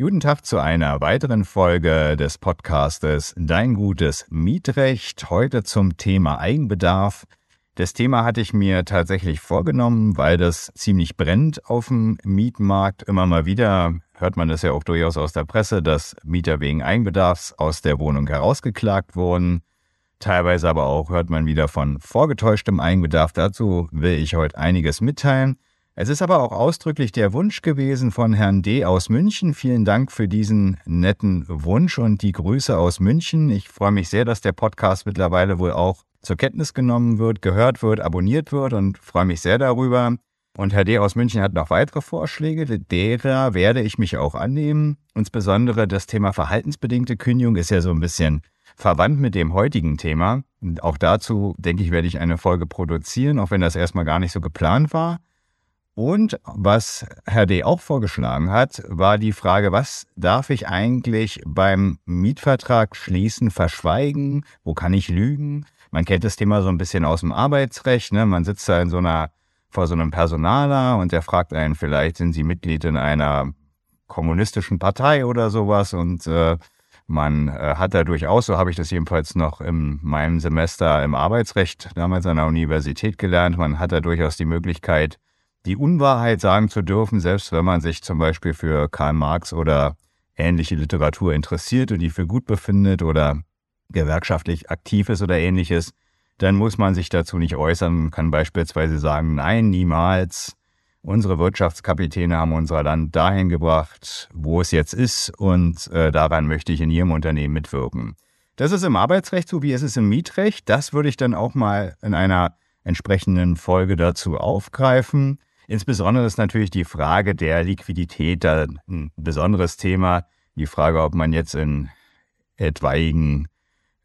Guten Tag zu einer weiteren Folge des Podcastes Dein gutes Mietrecht. Heute zum Thema Eigenbedarf. Das Thema hatte ich mir tatsächlich vorgenommen, weil das ziemlich brennt auf dem Mietmarkt. Immer mal wieder hört man das ja auch durchaus aus der Presse, dass Mieter wegen Eigenbedarfs aus der Wohnung herausgeklagt wurden. Teilweise aber auch hört man wieder von vorgetäuschtem Eigenbedarf. Dazu will ich heute einiges mitteilen. Es ist aber auch ausdrücklich der Wunsch gewesen von Herrn D. aus München. Vielen Dank für diesen netten Wunsch und die Grüße aus München. Ich freue mich sehr, dass der Podcast mittlerweile wohl auch zur Kenntnis genommen wird, gehört wird, abonniert wird und freue mich sehr darüber. Und Herr D. aus München hat noch weitere Vorschläge, derer werde ich mich auch annehmen. Insbesondere das Thema verhaltensbedingte Kündigung ist ja so ein bisschen verwandt mit dem heutigen Thema. Und auch dazu, denke ich, werde ich eine Folge produzieren, auch wenn das erstmal gar nicht so geplant war. Und was Herr D. auch vorgeschlagen hat, war die Frage, was darf ich eigentlich beim Mietvertrag schließen verschweigen? Wo kann ich lügen? Man kennt das Thema so ein bisschen aus dem Arbeitsrecht. Ne? Man sitzt da in so einer, vor so einem Personaler und der fragt einen vielleicht, sind Sie Mitglied in einer kommunistischen Partei oder sowas? Und äh, man äh, hat da durchaus, so habe ich das jedenfalls noch in meinem Semester im Arbeitsrecht damals an der Universität gelernt, man hat da durchaus die Möglichkeit, die Unwahrheit sagen zu dürfen, selbst wenn man sich zum Beispiel für Karl Marx oder ähnliche Literatur interessiert und die für gut befindet oder gewerkschaftlich aktiv ist oder ähnliches, dann muss man sich dazu nicht äußern, kann beispielsweise sagen, nein, niemals. Unsere Wirtschaftskapitäne haben unser Land dahin gebracht, wo es jetzt ist und äh, daran möchte ich in Ihrem Unternehmen mitwirken. Das ist im Arbeitsrecht so, wie es ist im Mietrecht. Das würde ich dann auch mal in einer entsprechenden Folge dazu aufgreifen. Insbesondere ist natürlich die Frage der Liquidität da ein besonderes Thema. Die Frage, ob man jetzt in etwaigen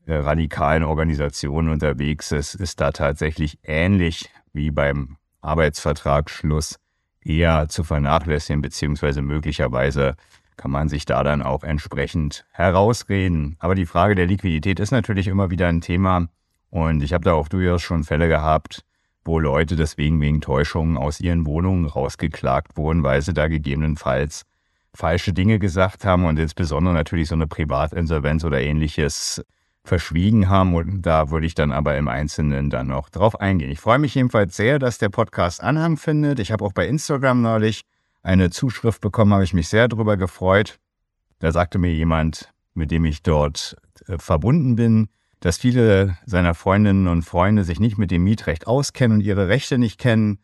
äh, radikalen Organisationen unterwegs ist, ist da tatsächlich ähnlich wie beim Arbeitsvertragsschluss eher zu vernachlässigen, beziehungsweise möglicherweise kann man sich da dann auch entsprechend herausreden. Aber die Frage der Liquidität ist natürlich immer wieder ein Thema. Und ich habe da auch durchaus schon Fälle gehabt, wo Leute deswegen wegen Täuschungen aus ihren Wohnungen rausgeklagt wurden, weil sie da gegebenenfalls falsche Dinge gesagt haben und insbesondere natürlich so eine Privatinsolvenz oder ähnliches verschwiegen haben. Und da würde ich dann aber im Einzelnen dann noch drauf eingehen. Ich freue mich jedenfalls sehr, dass der Podcast Anhang findet. Ich habe auch bei Instagram neulich eine Zuschrift bekommen, habe ich mich sehr darüber gefreut. Da sagte mir jemand, mit dem ich dort äh, verbunden bin, dass viele seiner Freundinnen und Freunde sich nicht mit dem Mietrecht auskennen und ihre Rechte nicht kennen.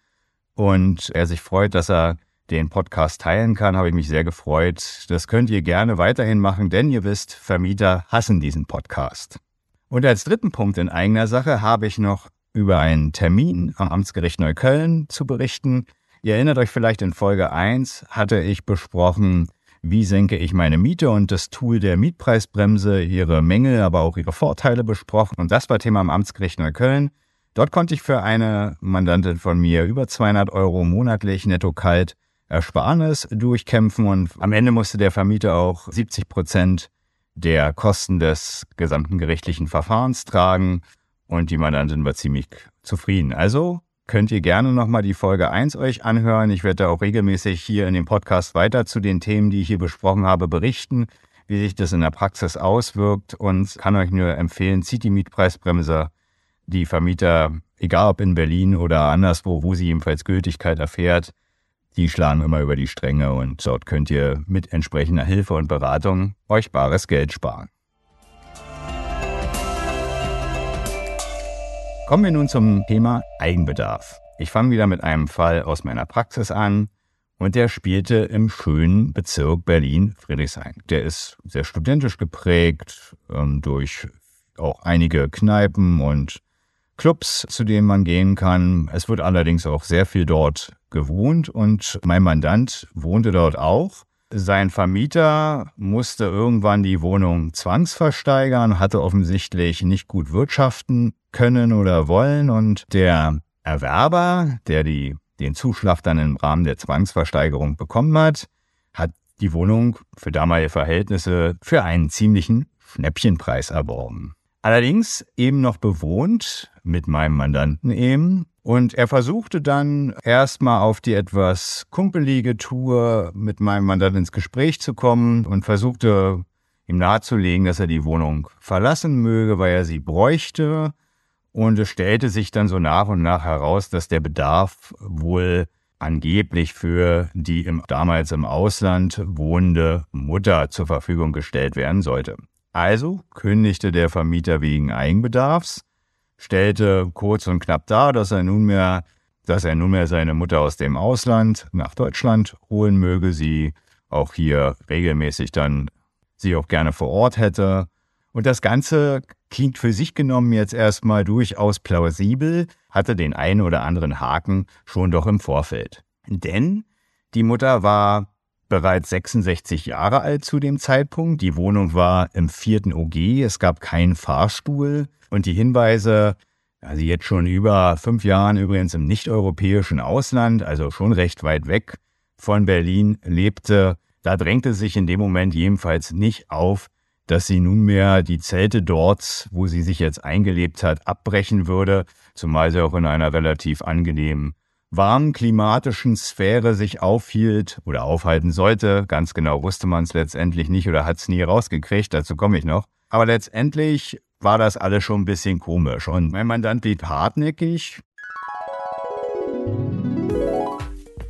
Und er sich freut, dass er den Podcast teilen kann, habe ich mich sehr gefreut. Das könnt ihr gerne weiterhin machen, denn ihr wisst, Vermieter hassen diesen Podcast. Und als dritten Punkt in eigener Sache habe ich noch über einen Termin am Amtsgericht Neukölln zu berichten. Ihr erinnert euch vielleicht in Folge 1 hatte ich besprochen, wie senke ich meine Miete und das Tool der Mietpreisbremse, ihre Mängel, aber auch ihre Vorteile besprochen. Und das war Thema am Amtsgericht Neukölln. Dort konnte ich für eine Mandantin von mir über 200 Euro monatlich netto kalt Ersparnis durchkämpfen und am Ende musste der Vermieter auch 70 Prozent der Kosten des gesamten gerichtlichen Verfahrens tragen und die Mandantin war ziemlich zufrieden. Also könnt ihr gerne nochmal die Folge 1 euch anhören. Ich werde da auch regelmäßig hier in dem Podcast weiter zu den Themen, die ich hier besprochen habe, berichten, wie sich das in der Praxis auswirkt und kann euch nur empfehlen, zieht die Mietpreisbremse. Die Vermieter, egal ob in Berlin oder anderswo, wo sie jedenfalls Gültigkeit erfährt, die schlagen immer über die Stränge und dort könnt ihr mit entsprechender Hilfe und Beratung euch bares Geld sparen. Kommen wir nun zum Thema Eigenbedarf. Ich fange wieder mit einem Fall aus meiner Praxis an und der spielte im schönen Bezirk Berlin-Friedrichshain. Der ist sehr studentisch geprägt ähm, durch auch einige Kneipen und Clubs, zu denen man gehen kann. Es wird allerdings auch sehr viel dort gewohnt und mein Mandant wohnte dort auch. Sein Vermieter musste irgendwann die Wohnung zwangsversteigern, hatte offensichtlich nicht gut wirtschaften können oder wollen und der Erwerber, der die, den Zuschlag dann im Rahmen der Zwangsversteigerung bekommen hat, hat die Wohnung für damalige Verhältnisse für einen ziemlichen Schnäppchenpreis erworben. Allerdings eben noch bewohnt mit meinem Mandanten eben. Und er versuchte dann erstmal auf die etwas kumpelige Tour mit meinem Mandanten ins Gespräch zu kommen und versuchte ihm nahezulegen, dass er die Wohnung verlassen möge, weil er sie bräuchte. Und es stellte sich dann so nach und nach heraus, dass der Bedarf wohl angeblich für die im, damals im Ausland wohnende Mutter zur Verfügung gestellt werden sollte. Also kündigte der Vermieter wegen Eigenbedarfs, stellte kurz und knapp dar, dass er nunmehr, dass er nunmehr seine Mutter aus dem Ausland nach Deutschland holen möge, sie auch hier regelmäßig dann sie auch gerne vor Ort hätte. Und das Ganze klingt für sich genommen jetzt erstmal durchaus plausibel, hatte den einen oder anderen Haken schon doch im Vorfeld. Denn die Mutter war bereits 66 Jahre alt zu dem Zeitpunkt. Die Wohnung war im vierten OG. Es gab keinen Fahrstuhl. Und die Hinweise, also jetzt schon über fünf Jahren übrigens im nicht-europäischen Ausland, also schon recht weit weg von Berlin lebte, da drängte sich in dem Moment jedenfalls nicht auf, dass sie nunmehr die Zelte dort, wo sie sich jetzt eingelebt hat, abbrechen würde, zumal sie auch in einer relativ angenehmen, warmen klimatischen Sphäre sich aufhielt oder aufhalten sollte. Ganz genau wusste man es letztendlich nicht oder hat es nie rausgekriegt, dazu komme ich noch. Aber letztendlich war das alles schon ein bisschen komisch und mein Mandant blieb hartnäckig.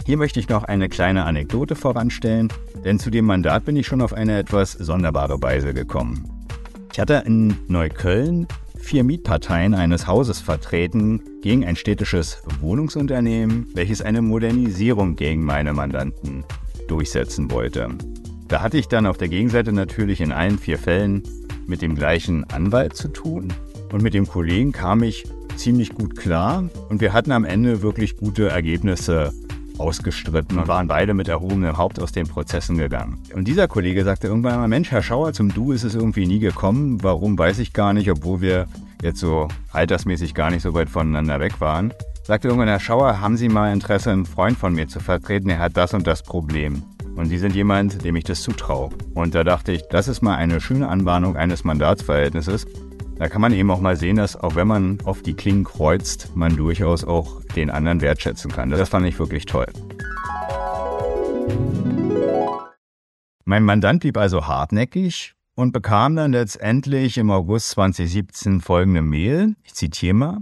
Hier möchte ich noch eine kleine Anekdote voranstellen. Denn zu dem Mandat bin ich schon auf eine etwas sonderbare Weise gekommen. Ich hatte in Neukölln vier Mietparteien eines Hauses vertreten gegen ein städtisches Wohnungsunternehmen, welches eine Modernisierung gegen meine Mandanten durchsetzen wollte. Da hatte ich dann auf der Gegenseite natürlich in allen vier Fällen mit dem gleichen Anwalt zu tun und mit dem Kollegen kam ich ziemlich gut klar und wir hatten am Ende wirklich gute Ergebnisse ausgestritten und waren beide mit erhobenem Haupt aus den Prozessen gegangen. Und dieser Kollege sagte irgendwann mal, Mensch, Herr Schauer, zum Du ist es irgendwie nie gekommen. Warum, weiß ich gar nicht, obwohl wir jetzt so altersmäßig gar nicht so weit voneinander weg waren. Sagte irgendwann, Herr Schauer, haben Sie mal Interesse, einen Freund von mir zu vertreten? Er hat das und das Problem. Und Sie sind jemand, dem ich das zutraue. Und da dachte ich, das ist mal eine schöne Anbahnung eines Mandatsverhältnisses. Da kann man eben auch mal sehen, dass auch wenn man auf die Klingen kreuzt, man durchaus auch den anderen wertschätzen kann. Das fand ich wirklich toll. Mein Mandant blieb also hartnäckig und bekam dann letztendlich im August 2017 folgende Mail. Ich zitiere mal.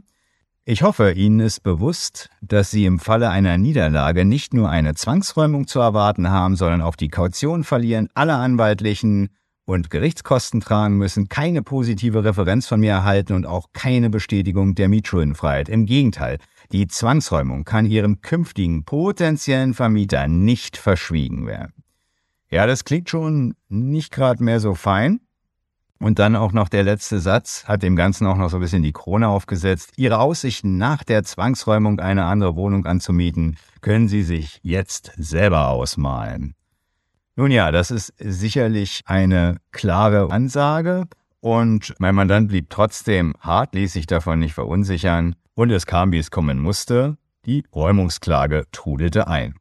Ich hoffe, Ihnen ist bewusst, dass Sie im Falle einer Niederlage nicht nur eine Zwangsräumung zu erwarten haben, sondern auch die Kaution verlieren, alle anwaltlichen und Gerichtskosten tragen müssen, keine positive Referenz von mir erhalten und auch keine Bestätigung der Mietschuldenfreiheit. Im Gegenteil, die Zwangsräumung kann ihrem künftigen potenziellen Vermieter nicht verschwiegen werden. Ja, das klingt schon nicht gerade mehr so fein. Und dann auch noch der letzte Satz hat dem Ganzen auch noch so ein bisschen die Krone aufgesetzt. Ihre Aussichten nach der Zwangsräumung eine andere Wohnung anzumieten, können Sie sich jetzt selber ausmalen. Nun ja, das ist sicherlich eine klare Ansage und mein Mandant blieb trotzdem hart, ließ sich davon nicht verunsichern und es kam, wie es kommen musste. Die Räumungsklage trudelte ein.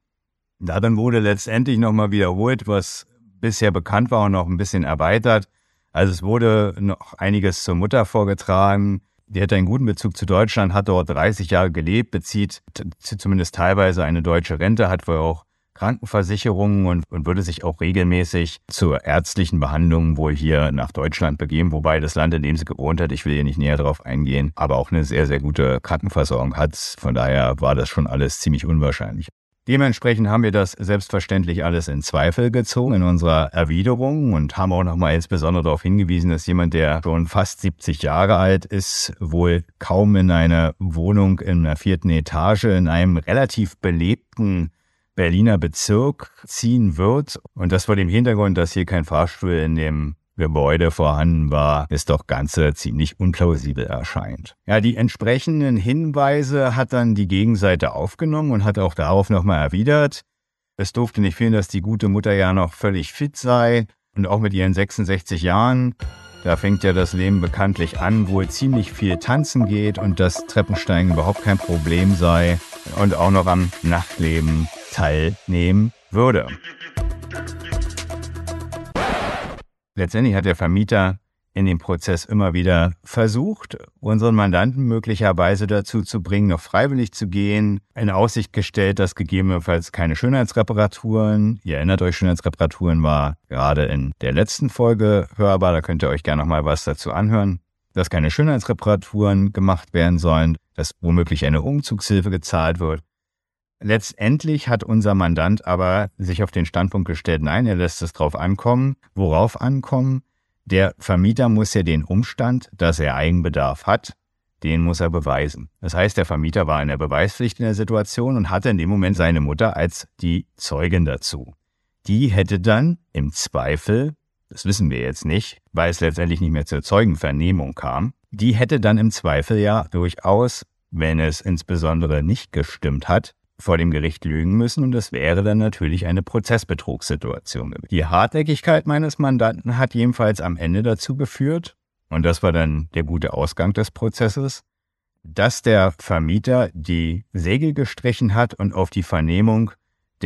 Da dann wurde letztendlich nochmal wiederholt, was bisher bekannt war und noch ein bisschen erweitert. Also es wurde noch einiges zur Mutter vorgetragen. Die hat einen guten Bezug zu Deutschland, hat dort 30 Jahre gelebt, bezieht zumindest teilweise eine deutsche Rente, hat wohl auch Krankenversicherungen und, und würde sich auch regelmäßig zur ärztlichen Behandlung wohl hier nach Deutschland begeben, wobei das Land, in dem sie gewohnt hat, ich will hier nicht näher drauf eingehen, aber auch eine sehr, sehr gute Krankenversorgung hat. Von daher war das schon alles ziemlich unwahrscheinlich. Dementsprechend haben wir das selbstverständlich alles in Zweifel gezogen in unserer Erwiderung und haben auch nochmal insbesondere darauf hingewiesen, dass jemand, der schon fast 70 Jahre alt ist, wohl kaum in einer Wohnung in einer vierten Etage in einem relativ belebten Berliner Bezirk ziehen wird. Und das vor dem Hintergrund, dass hier kein Fahrstuhl in dem Gebäude vorhanden war, ist doch Ganze ziemlich unplausibel erscheint. Ja, die entsprechenden Hinweise hat dann die Gegenseite aufgenommen und hat auch darauf nochmal erwidert. Es durfte nicht fehlen, dass die gute Mutter ja noch völlig fit sei und auch mit ihren 66 Jahren. Da fängt ja das Leben bekanntlich an, wo ziemlich viel tanzen geht und das Treppensteigen überhaupt kein Problem sei und auch noch am Nachtleben teilnehmen würde. Letztendlich hat der Vermieter in dem Prozess immer wieder versucht, unseren Mandanten möglicherweise dazu zu bringen, noch freiwillig zu gehen, in Aussicht gestellt, dass gegebenenfalls keine Schönheitsreparaturen, ihr erinnert euch, Schönheitsreparaturen war gerade in der letzten Folge hörbar, da könnt ihr euch gerne noch mal was dazu anhören, dass keine Schönheitsreparaturen gemacht werden sollen, dass womöglich eine Umzugshilfe gezahlt wird. Letztendlich hat unser Mandant aber sich auf den Standpunkt gestellt, nein, er lässt es drauf ankommen. Worauf ankommen? Der Vermieter muss ja den Umstand, dass er Eigenbedarf hat, den muss er beweisen. Das heißt, der Vermieter war in der Beweispflicht in der Situation und hatte in dem Moment seine Mutter als die Zeugin dazu. Die hätte dann im Zweifel, das wissen wir jetzt nicht, weil es letztendlich nicht mehr zur Zeugenvernehmung kam, die hätte dann im Zweifel ja durchaus, wenn es insbesondere nicht gestimmt hat, vor dem Gericht lügen müssen und das wäre dann natürlich eine Prozessbetrugssituation. Die Hartnäckigkeit meines Mandanten hat jedenfalls am Ende dazu geführt, und das war dann der gute Ausgang des Prozesses, dass der Vermieter die Segel gestrichen hat und auf die Vernehmung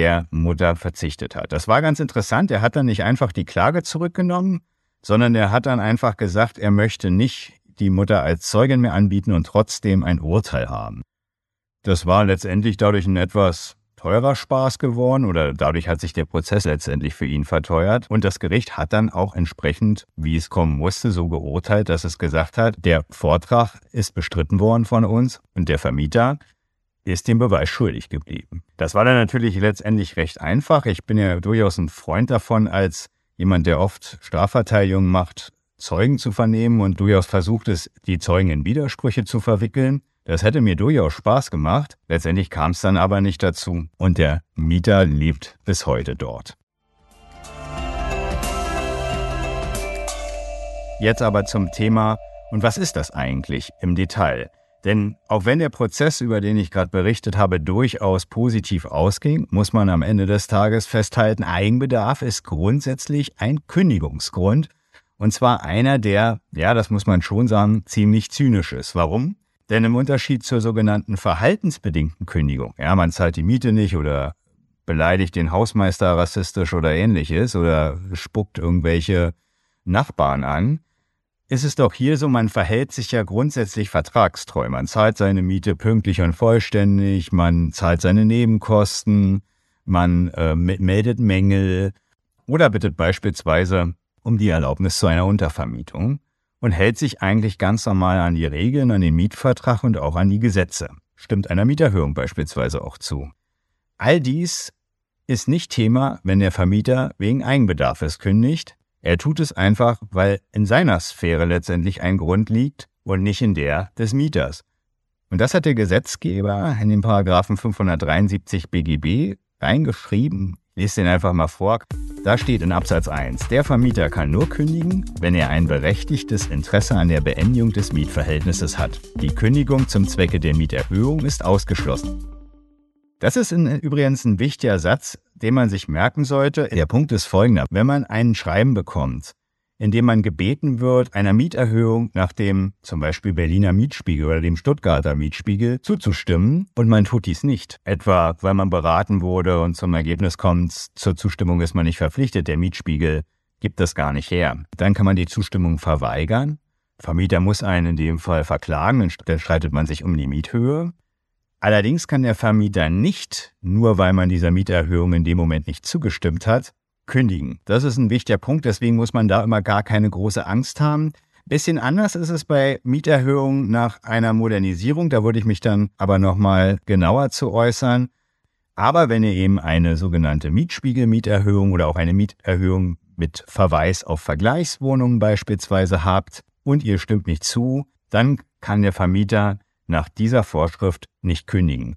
der Mutter verzichtet hat. Das war ganz interessant. Er hat dann nicht einfach die Klage zurückgenommen, sondern er hat dann einfach gesagt, er möchte nicht die Mutter als Zeugin mehr anbieten und trotzdem ein Urteil haben. Das war letztendlich dadurch ein etwas teurer Spaß geworden oder dadurch hat sich der Prozess letztendlich für ihn verteuert. Und das Gericht hat dann auch entsprechend, wie es kommen musste, so geurteilt, dass es gesagt hat, der Vortrag ist bestritten worden von uns und der Vermieter ist dem Beweis schuldig geblieben. Das war dann natürlich letztendlich recht einfach. Ich bin ja durchaus ein Freund davon, als jemand, der oft Strafverteidigung macht, Zeugen zu vernehmen und durchaus versucht es, die Zeugen in Widersprüche zu verwickeln. Das hätte mir durchaus Spaß gemacht, letztendlich kam es dann aber nicht dazu und der Mieter lebt bis heute dort. Jetzt aber zum Thema, und was ist das eigentlich im Detail? Denn auch wenn der Prozess, über den ich gerade berichtet habe, durchaus positiv ausging, muss man am Ende des Tages festhalten, Eigenbedarf ist grundsätzlich ein Kündigungsgrund. Und zwar einer, der, ja, das muss man schon sagen, ziemlich zynisch ist. Warum? Denn im Unterschied zur sogenannten verhaltensbedingten Kündigung, ja, man zahlt die Miete nicht oder beleidigt den Hausmeister rassistisch oder ähnliches oder spuckt irgendwelche Nachbarn an, ist es doch hier so, man verhält sich ja grundsätzlich vertragstreu. Man zahlt seine Miete pünktlich und vollständig, man zahlt seine Nebenkosten, man äh, meldet Mängel oder bittet beispielsweise um die Erlaubnis zu einer Untervermietung und hält sich eigentlich ganz normal an die Regeln, an den Mietvertrag und auch an die Gesetze. Stimmt einer Mieterhöhung beispielsweise auch zu. All dies ist nicht Thema, wenn der Vermieter wegen Eigenbedarfes kündigt. Er tut es einfach, weil in seiner Sphäre letztendlich ein Grund liegt und nicht in der des Mieters. Und das hat der Gesetzgeber in den Paragraphen 573 BGB reingeschrieben. Lese den einfach mal vor. Da steht in Absatz 1, der Vermieter kann nur kündigen, wenn er ein berechtigtes Interesse an der Beendigung des Mietverhältnisses hat. Die Kündigung zum Zwecke der Mieterhöhung ist ausgeschlossen. Das ist übrigens ein wichtiger Satz, den man sich merken sollte. Der Punkt ist folgender. Wenn man ein Schreiben bekommt, in dem man gebeten wird, einer Mieterhöhung nach dem zum Beispiel Berliner Mietspiegel oder dem Stuttgarter Mietspiegel zuzustimmen und man tut dies nicht. Etwa, weil man beraten wurde und zum Ergebnis kommt, zur Zustimmung ist man nicht verpflichtet, der Mietspiegel gibt das gar nicht her. Dann kann man die Zustimmung verweigern. Vermieter muss einen in dem Fall verklagen, dann streitet man sich um die Miethöhe. Allerdings kann der Vermieter nicht, nur weil man dieser Mieterhöhung in dem Moment nicht zugestimmt hat, kündigen. Das ist ein wichtiger Punkt, deswegen muss man da immer gar keine große Angst haben. Bisschen anders ist es bei Mieterhöhungen nach einer Modernisierung. Da würde ich mich dann aber nochmal genauer zu äußern. Aber wenn ihr eben eine sogenannte Mietspiegelmieterhöhung oder auch eine Mieterhöhung mit Verweis auf Vergleichswohnungen beispielsweise habt und ihr stimmt nicht zu, dann kann der Vermieter nach dieser Vorschrift nicht kündigen.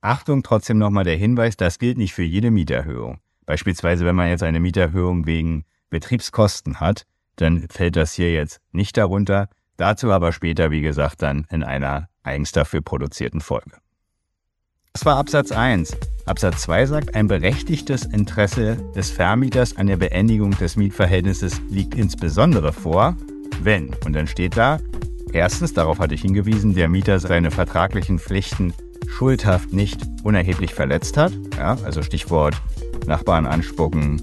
Achtung, trotzdem nochmal der Hinweis, das gilt nicht für jede Mieterhöhung. Beispielsweise, wenn man jetzt eine Mieterhöhung wegen Betriebskosten hat, dann fällt das hier jetzt nicht darunter. Dazu aber später, wie gesagt, dann in einer eigens dafür produzierten Folge. Das war Absatz 1. Absatz 2 sagt, ein berechtigtes Interesse des Vermieters an der Beendigung des Mietverhältnisses liegt insbesondere vor, wenn, und dann steht da, erstens, darauf hatte ich hingewiesen, der Mieter seine vertraglichen Pflichten schuldhaft nicht unerheblich verletzt hat, ja, also Stichwort Nachbarn anspucken,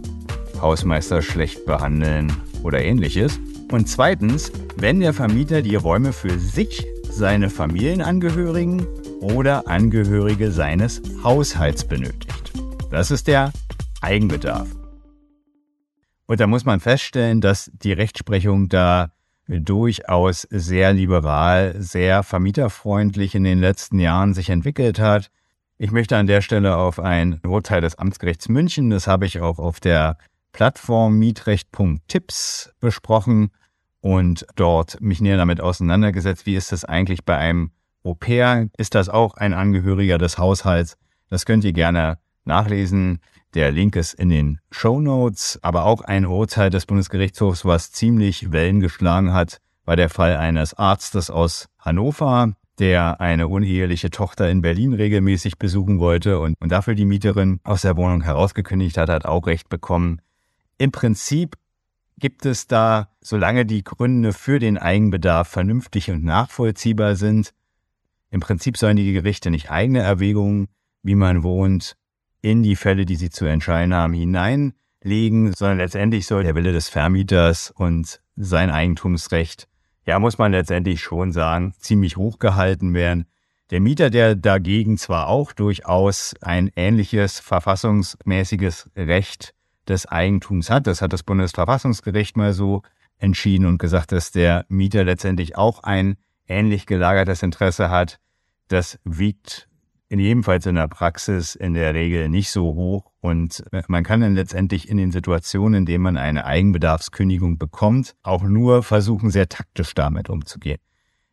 Hausmeister schlecht behandeln oder ähnliches. Und zweitens, wenn der Vermieter die Räume für sich, seine Familienangehörigen oder Angehörige seines Haushalts benötigt. Das ist der Eigenbedarf. Und da muss man feststellen, dass die Rechtsprechung da durchaus sehr liberal, sehr vermieterfreundlich in den letzten Jahren sich entwickelt hat. Ich möchte an der Stelle auf ein Urteil des Amtsgerichts München, das habe ich auch auf der Plattform mietrecht.tipps besprochen und dort mich näher damit auseinandergesetzt, wie ist das eigentlich bei einem Au pair? Ist das auch ein Angehöriger des Haushalts? Das könnt ihr gerne nachlesen. Der Link ist in den Show Notes, aber auch ein Urteil des Bundesgerichtshofs, was ziemlich Wellen geschlagen hat, war der Fall eines Arztes aus Hannover, der eine uneheliche Tochter in Berlin regelmäßig besuchen wollte und, und dafür die Mieterin aus der Wohnung herausgekündigt hat, hat auch Recht bekommen. Im Prinzip gibt es da, solange die Gründe für den Eigenbedarf vernünftig und nachvollziehbar sind, im Prinzip sollen die Gerichte nicht eigene Erwägungen, wie man wohnt, in die Fälle, die sie zu entscheiden haben, hineinlegen, sondern letztendlich soll der Wille des Vermieters und sein Eigentumsrecht, ja, muss man letztendlich schon sagen, ziemlich hochgehalten werden. Der Mieter, der dagegen zwar auch durchaus ein ähnliches verfassungsmäßiges Recht des Eigentums hat, das hat das Bundesverfassungsgericht mal so entschieden und gesagt, dass der Mieter letztendlich auch ein ähnlich gelagertes Interesse hat, das wiegt in jedenfalls in der Praxis in der Regel nicht so hoch. Und äh, man kann dann letztendlich in den Situationen, in denen man eine Eigenbedarfskündigung bekommt, auch nur versuchen, sehr taktisch damit umzugehen.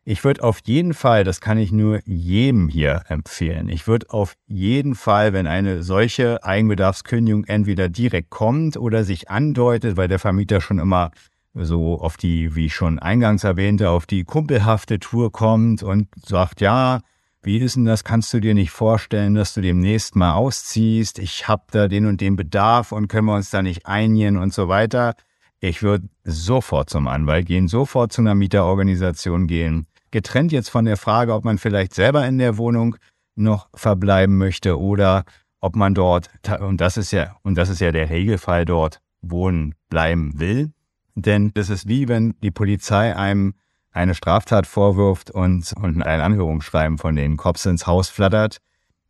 Ich würde auf jeden Fall, das kann ich nur jedem hier empfehlen, ich würde auf jeden Fall, wenn eine solche Eigenbedarfskündigung entweder direkt kommt oder sich andeutet, weil der Vermieter schon immer so auf die, wie ich schon eingangs erwähnte, auf die kumpelhafte Tour kommt und sagt, ja, wie ist denn das? Kannst du dir nicht vorstellen, dass du demnächst mal ausziehst? Ich habe da den und den Bedarf und können wir uns da nicht einigen und so weiter. Ich würde sofort zum Anwalt gehen, sofort zu einer Mieterorganisation gehen. Getrennt jetzt von der Frage, ob man vielleicht selber in der Wohnung noch verbleiben möchte oder ob man dort, und das ist ja, und das ist ja der Regelfall dort, wohnen bleiben will. Denn das ist wie wenn die Polizei einem eine Straftat vorwirft und, und ein Anhörungsschreiben von den Cops ins Haus flattert.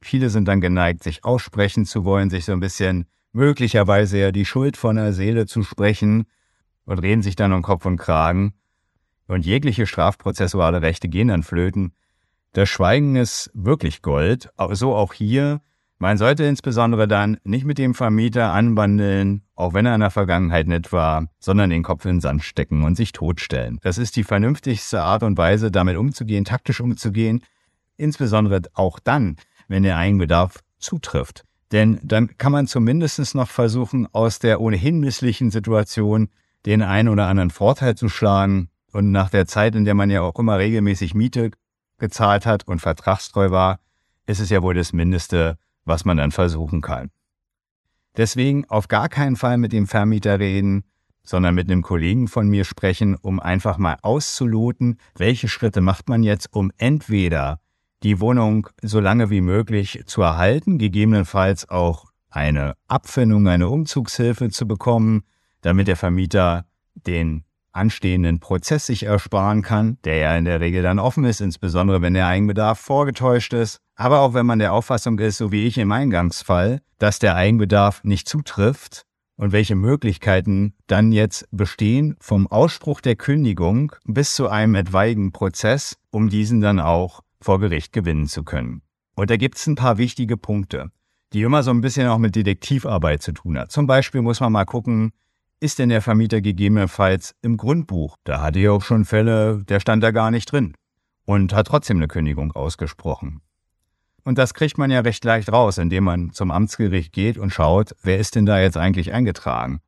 Viele sind dann geneigt, sich aussprechen zu wollen, sich so ein bisschen möglicherweise ja die Schuld von der Seele zu sprechen und reden sich dann um Kopf und Kragen. Und jegliche strafprozessuale Rechte gehen dann flöten. Das Schweigen ist wirklich Gold. So auch hier. Man sollte insbesondere dann nicht mit dem Vermieter anbandeln, auch wenn er in der Vergangenheit nett war, sondern den Kopf in den Sand stecken und sich totstellen. Das ist die vernünftigste Art und Weise, damit umzugehen, taktisch umzugehen, insbesondere auch dann, wenn der Eigenbedarf zutrifft. Denn dann kann man zumindest noch versuchen, aus der ohnehin misslichen Situation den einen oder anderen Vorteil zu schlagen. Und nach der Zeit, in der man ja auch immer regelmäßig Miete gezahlt hat und vertragstreu war, ist es ja wohl das Mindeste, was man dann versuchen kann. Deswegen auf gar keinen Fall mit dem Vermieter reden, sondern mit einem Kollegen von mir sprechen, um einfach mal auszuloten, welche Schritte macht man jetzt, um entweder die Wohnung so lange wie möglich zu erhalten, gegebenenfalls auch eine Abfindung, eine Umzugshilfe zu bekommen, damit der Vermieter den anstehenden Prozess sich ersparen kann, der ja in der Regel dann offen ist, insbesondere wenn der Eigenbedarf vorgetäuscht ist. Aber auch wenn man der Auffassung ist, so wie ich im Eingangsfall, dass der Eigenbedarf nicht zutrifft und welche Möglichkeiten dann jetzt bestehen vom Ausspruch der Kündigung bis zu einem etwaigen Prozess, um diesen dann auch vor Gericht gewinnen zu können. Und da gibt es ein paar wichtige Punkte, die immer so ein bisschen auch mit Detektivarbeit zu tun hat. Zum Beispiel muss man mal gucken, ist denn der Vermieter gegebenenfalls im Grundbuch? Da hatte ich auch schon Fälle, der stand da gar nicht drin und hat trotzdem eine Kündigung ausgesprochen. Und das kriegt man ja recht leicht raus, indem man zum Amtsgericht geht und schaut, wer ist denn da jetzt eigentlich eingetragen.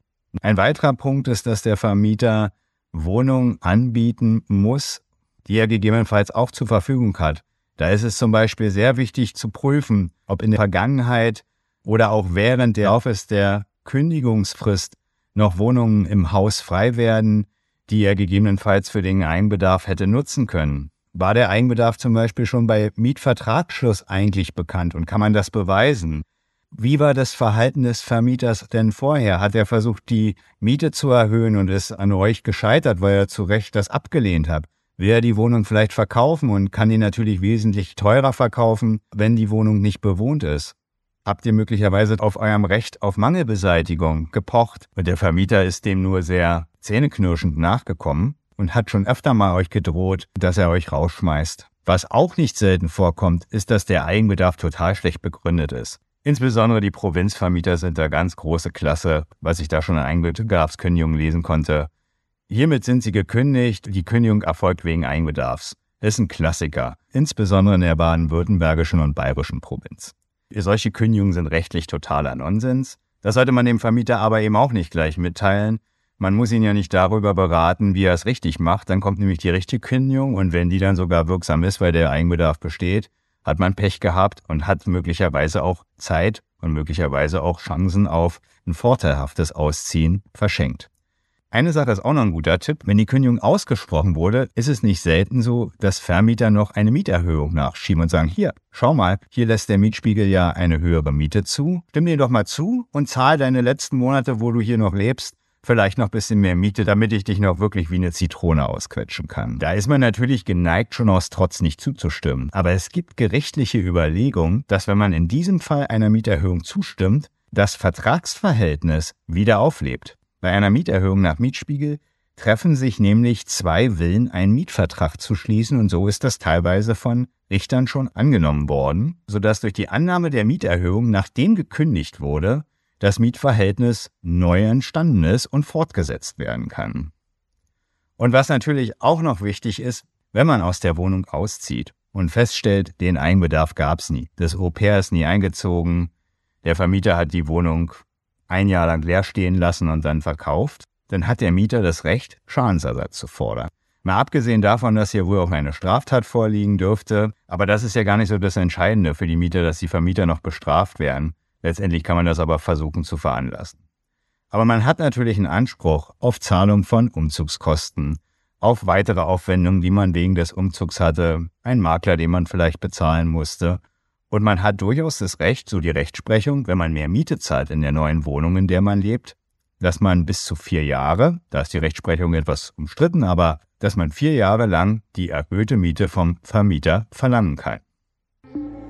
Ein weiterer Punkt ist, dass der Vermieter Wohnungen anbieten muss, die er gegebenenfalls auch zur Verfügung hat. Da ist es zum Beispiel sehr wichtig zu prüfen, ob in der Vergangenheit oder auch während der Laufes der Kündigungsfrist noch Wohnungen im Haus frei werden, die er gegebenenfalls für den Eigenbedarf hätte nutzen können. War der Eigenbedarf zum Beispiel schon bei Mietvertragsschluss eigentlich bekannt und kann man das beweisen? Wie war das Verhalten des Vermieters denn vorher? Hat er versucht, die Miete zu erhöhen und ist an euch gescheitert, weil er zu Recht das abgelehnt hat? Will er die Wohnung vielleicht verkaufen und kann die natürlich wesentlich teurer verkaufen, wenn die Wohnung nicht bewohnt ist? Habt ihr möglicherweise auf eurem Recht auf Mangelbeseitigung gepocht und der Vermieter ist dem nur sehr zähneknirschend nachgekommen und hat schon öfter mal euch gedroht, dass er euch rausschmeißt? Was auch nicht selten vorkommt, ist, dass der Eigenbedarf total schlecht begründet ist. Insbesondere die Provinzvermieter sind da ganz große Klasse, was ich da schon in Eigenbedarfskündigungen lesen konnte. Hiermit sind sie gekündigt, die Kündigung erfolgt wegen Eigenbedarfs. Ist ein Klassiker, insbesondere in der baden-württembergischen und bayerischen Provinz. Solche Kündigungen sind rechtlich totaler Nonsens. Das sollte man dem Vermieter aber eben auch nicht gleich mitteilen. Man muss ihn ja nicht darüber beraten, wie er es richtig macht. Dann kommt nämlich die richtige Kündigung und wenn die dann sogar wirksam ist, weil der Eigenbedarf besteht, hat man Pech gehabt und hat möglicherweise auch Zeit und möglicherweise auch Chancen auf ein vorteilhaftes Ausziehen verschenkt. Eine Sache ist auch noch ein guter Tipp. Wenn die Kündigung ausgesprochen wurde, ist es nicht selten so, dass Vermieter noch eine Mieterhöhung nachschieben und sagen, hier, schau mal, hier lässt der Mietspiegel ja eine höhere Miete zu. Stimm dir doch mal zu und zahl deine letzten Monate, wo du hier noch lebst, vielleicht noch ein bisschen mehr Miete, damit ich dich noch wirklich wie eine Zitrone ausquetschen kann. Da ist man natürlich geneigt, schon aus Trotz nicht zuzustimmen. Aber es gibt gerichtliche Überlegungen, dass wenn man in diesem Fall einer Mieterhöhung zustimmt, das Vertragsverhältnis wieder auflebt. Bei einer Mieterhöhung nach Mietspiegel treffen sich nämlich zwei Willen, einen Mietvertrag zu schließen. Und so ist das teilweise von Richtern schon angenommen worden, sodass durch die Annahme der Mieterhöhung, nachdem gekündigt wurde, das Mietverhältnis neu entstanden ist und fortgesetzt werden kann. Und was natürlich auch noch wichtig ist, wenn man aus der Wohnung auszieht und feststellt, den Eigenbedarf gab es nie, das Au-pair ist nie eingezogen, der Vermieter hat die Wohnung ein Jahr lang leer stehen lassen und dann verkauft, dann hat der Mieter das Recht, Schadensersatz zu fordern. Mal abgesehen davon, dass hier wohl auch eine Straftat vorliegen dürfte, aber das ist ja gar nicht so das Entscheidende für die Mieter, dass die Vermieter noch bestraft werden. Letztendlich kann man das aber versuchen zu veranlassen. Aber man hat natürlich einen Anspruch auf Zahlung von Umzugskosten, auf weitere Aufwendungen, die man wegen des Umzugs hatte, einen Makler, den man vielleicht bezahlen musste. Und man hat durchaus das Recht, so die Rechtsprechung, wenn man mehr Miete zahlt in der neuen Wohnung, in der man lebt, dass man bis zu vier Jahre, da ist die Rechtsprechung etwas umstritten, aber dass man vier Jahre lang die erhöhte Miete vom Vermieter verlangen kann.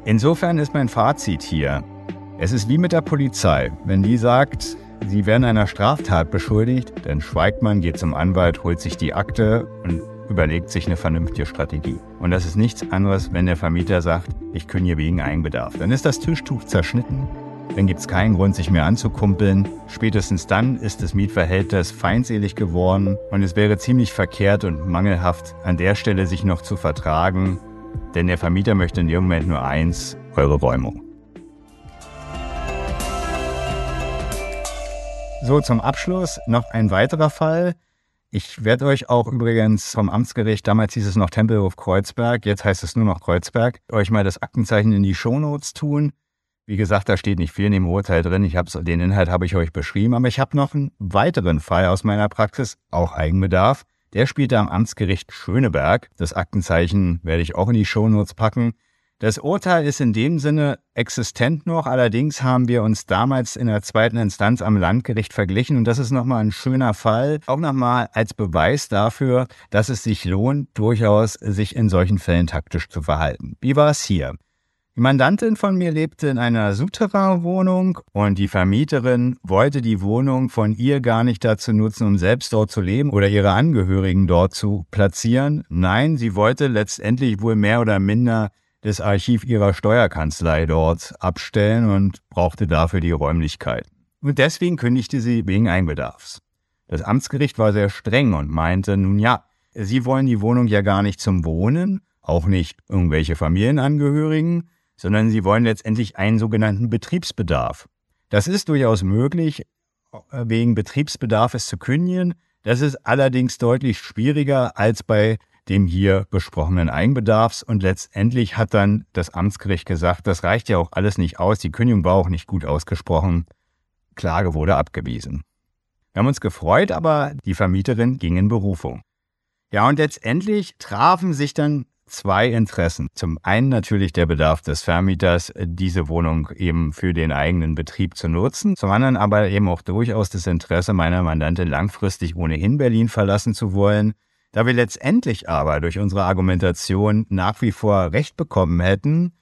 Insofern ist mein Fazit hier, es ist wie mit der Polizei. Wenn die sagt, sie werden einer Straftat beschuldigt, dann schweigt man, geht zum Anwalt, holt sich die Akte und überlegt sich eine vernünftige Strategie. Und das ist nichts anderes, wenn der Vermieter sagt, ich kündige wegen Eigenbedarf. Dann ist das Tischtuch zerschnitten. Dann gibt es keinen Grund, sich mehr anzukumpeln. Spätestens dann ist das Mietverhältnis feindselig geworden und es wäre ziemlich verkehrt und mangelhaft, an der Stelle sich noch zu vertragen, denn der Vermieter möchte in dem Moment nur eins, eure Räumung. So, zum Abschluss noch ein weiterer Fall. Ich werde euch auch übrigens vom Amtsgericht, damals hieß es noch Tempelhof Kreuzberg, jetzt heißt es nur noch Kreuzberg, euch mal das Aktenzeichen in die Shownotes tun. Wie gesagt, da steht nicht viel in dem Urteil drin. Ich hab's, den Inhalt habe ich euch beschrieben, aber ich habe noch einen weiteren Fall aus meiner Praxis, auch Eigenbedarf. Der spielte am Amtsgericht Schöneberg. Das Aktenzeichen werde ich auch in die Shownotes packen. Das Urteil ist in dem Sinne existent noch, allerdings haben wir uns damals in der zweiten Instanz am Landgericht verglichen und das ist nochmal ein schöner Fall, auch nochmal als Beweis dafür, dass es sich lohnt, durchaus sich in solchen Fällen taktisch zu verhalten. Wie war es hier? Die Mandantin von mir lebte in einer Souterrain-Wohnung und die Vermieterin wollte die Wohnung von ihr gar nicht dazu nutzen, um selbst dort zu leben oder ihre Angehörigen dort zu platzieren. Nein, sie wollte letztendlich wohl mehr oder minder das Archiv ihrer Steuerkanzlei dort abstellen und brauchte dafür die Räumlichkeiten. Und deswegen kündigte sie wegen Einbedarfs. Das Amtsgericht war sehr streng und meinte, nun ja, Sie wollen die Wohnung ja gar nicht zum Wohnen, auch nicht irgendwelche Familienangehörigen, sondern Sie wollen letztendlich einen sogenannten Betriebsbedarf. Das ist durchaus möglich, wegen Betriebsbedarfes zu kündigen. Das ist allerdings deutlich schwieriger als bei dem hier besprochenen Eigenbedarfs. Und letztendlich hat dann das Amtsgericht gesagt, das reicht ja auch alles nicht aus, die Kündigung war auch nicht gut ausgesprochen, Klage wurde abgewiesen. Wir haben uns gefreut, aber die Vermieterin ging in Berufung. Ja, und letztendlich trafen sich dann zwei Interessen. Zum einen natürlich der Bedarf des Vermieters, diese Wohnung eben für den eigenen Betrieb zu nutzen. Zum anderen aber eben auch durchaus das Interesse meiner Mandantin langfristig ohnehin Berlin verlassen zu wollen. Da wir letztendlich aber durch unsere Argumentation nach wie vor Recht bekommen hätten,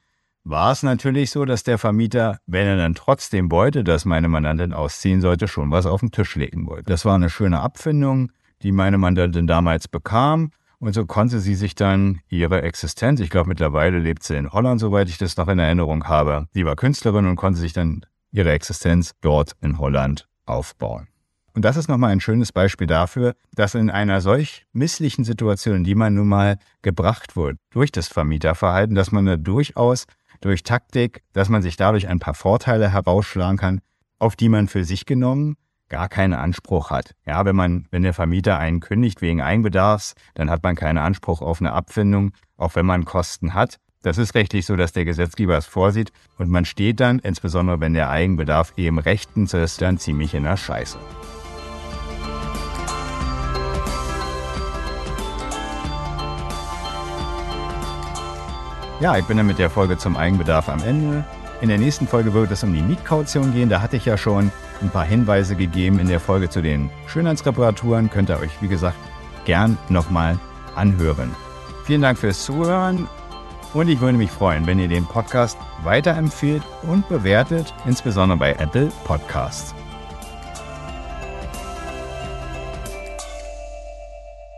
war es natürlich so, dass der Vermieter, wenn er dann trotzdem wollte, dass meine Mandantin ausziehen sollte, schon was auf den Tisch legen wollte. Das war eine schöne Abfindung, die meine Mandantin damals bekam. Und so konnte sie sich dann ihre Existenz, ich glaube mittlerweile lebt sie in Holland, soweit ich das noch in Erinnerung habe. Sie war Künstlerin und konnte sich dann ihre Existenz dort in Holland aufbauen. Und das ist nochmal ein schönes Beispiel dafür, dass in einer solch misslichen Situation, in die man nun mal gebracht wurde durch das Vermieterverhalten, dass man da durchaus durch Taktik, dass man sich dadurch ein paar Vorteile herausschlagen kann, auf die man für sich genommen gar keinen Anspruch hat. Ja, wenn man, wenn der Vermieter einen kündigt wegen Eigenbedarfs, dann hat man keinen Anspruch auf eine Abfindung, auch wenn man Kosten hat. Das ist rechtlich so, dass der Gesetzgeber es vorsieht und man steht dann, insbesondere wenn der Eigenbedarf eben rechtens ist, dann ziemlich in der Scheiße. Ja, ich bin dann mit der Folge zum Eigenbedarf am Ende. In der nächsten Folge wird es um die Mietkaution gehen. Da hatte ich ja schon ein paar Hinweise gegeben in der Folge zu den Schönheitsreparaturen. Könnt ihr euch, wie gesagt, gern nochmal anhören. Vielen Dank fürs Zuhören und ich würde mich freuen, wenn ihr den Podcast weiterempfehlt und bewertet, insbesondere bei Apple Podcasts.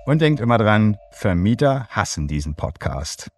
Und denkt immer dran, Vermieter hassen diesen Podcast.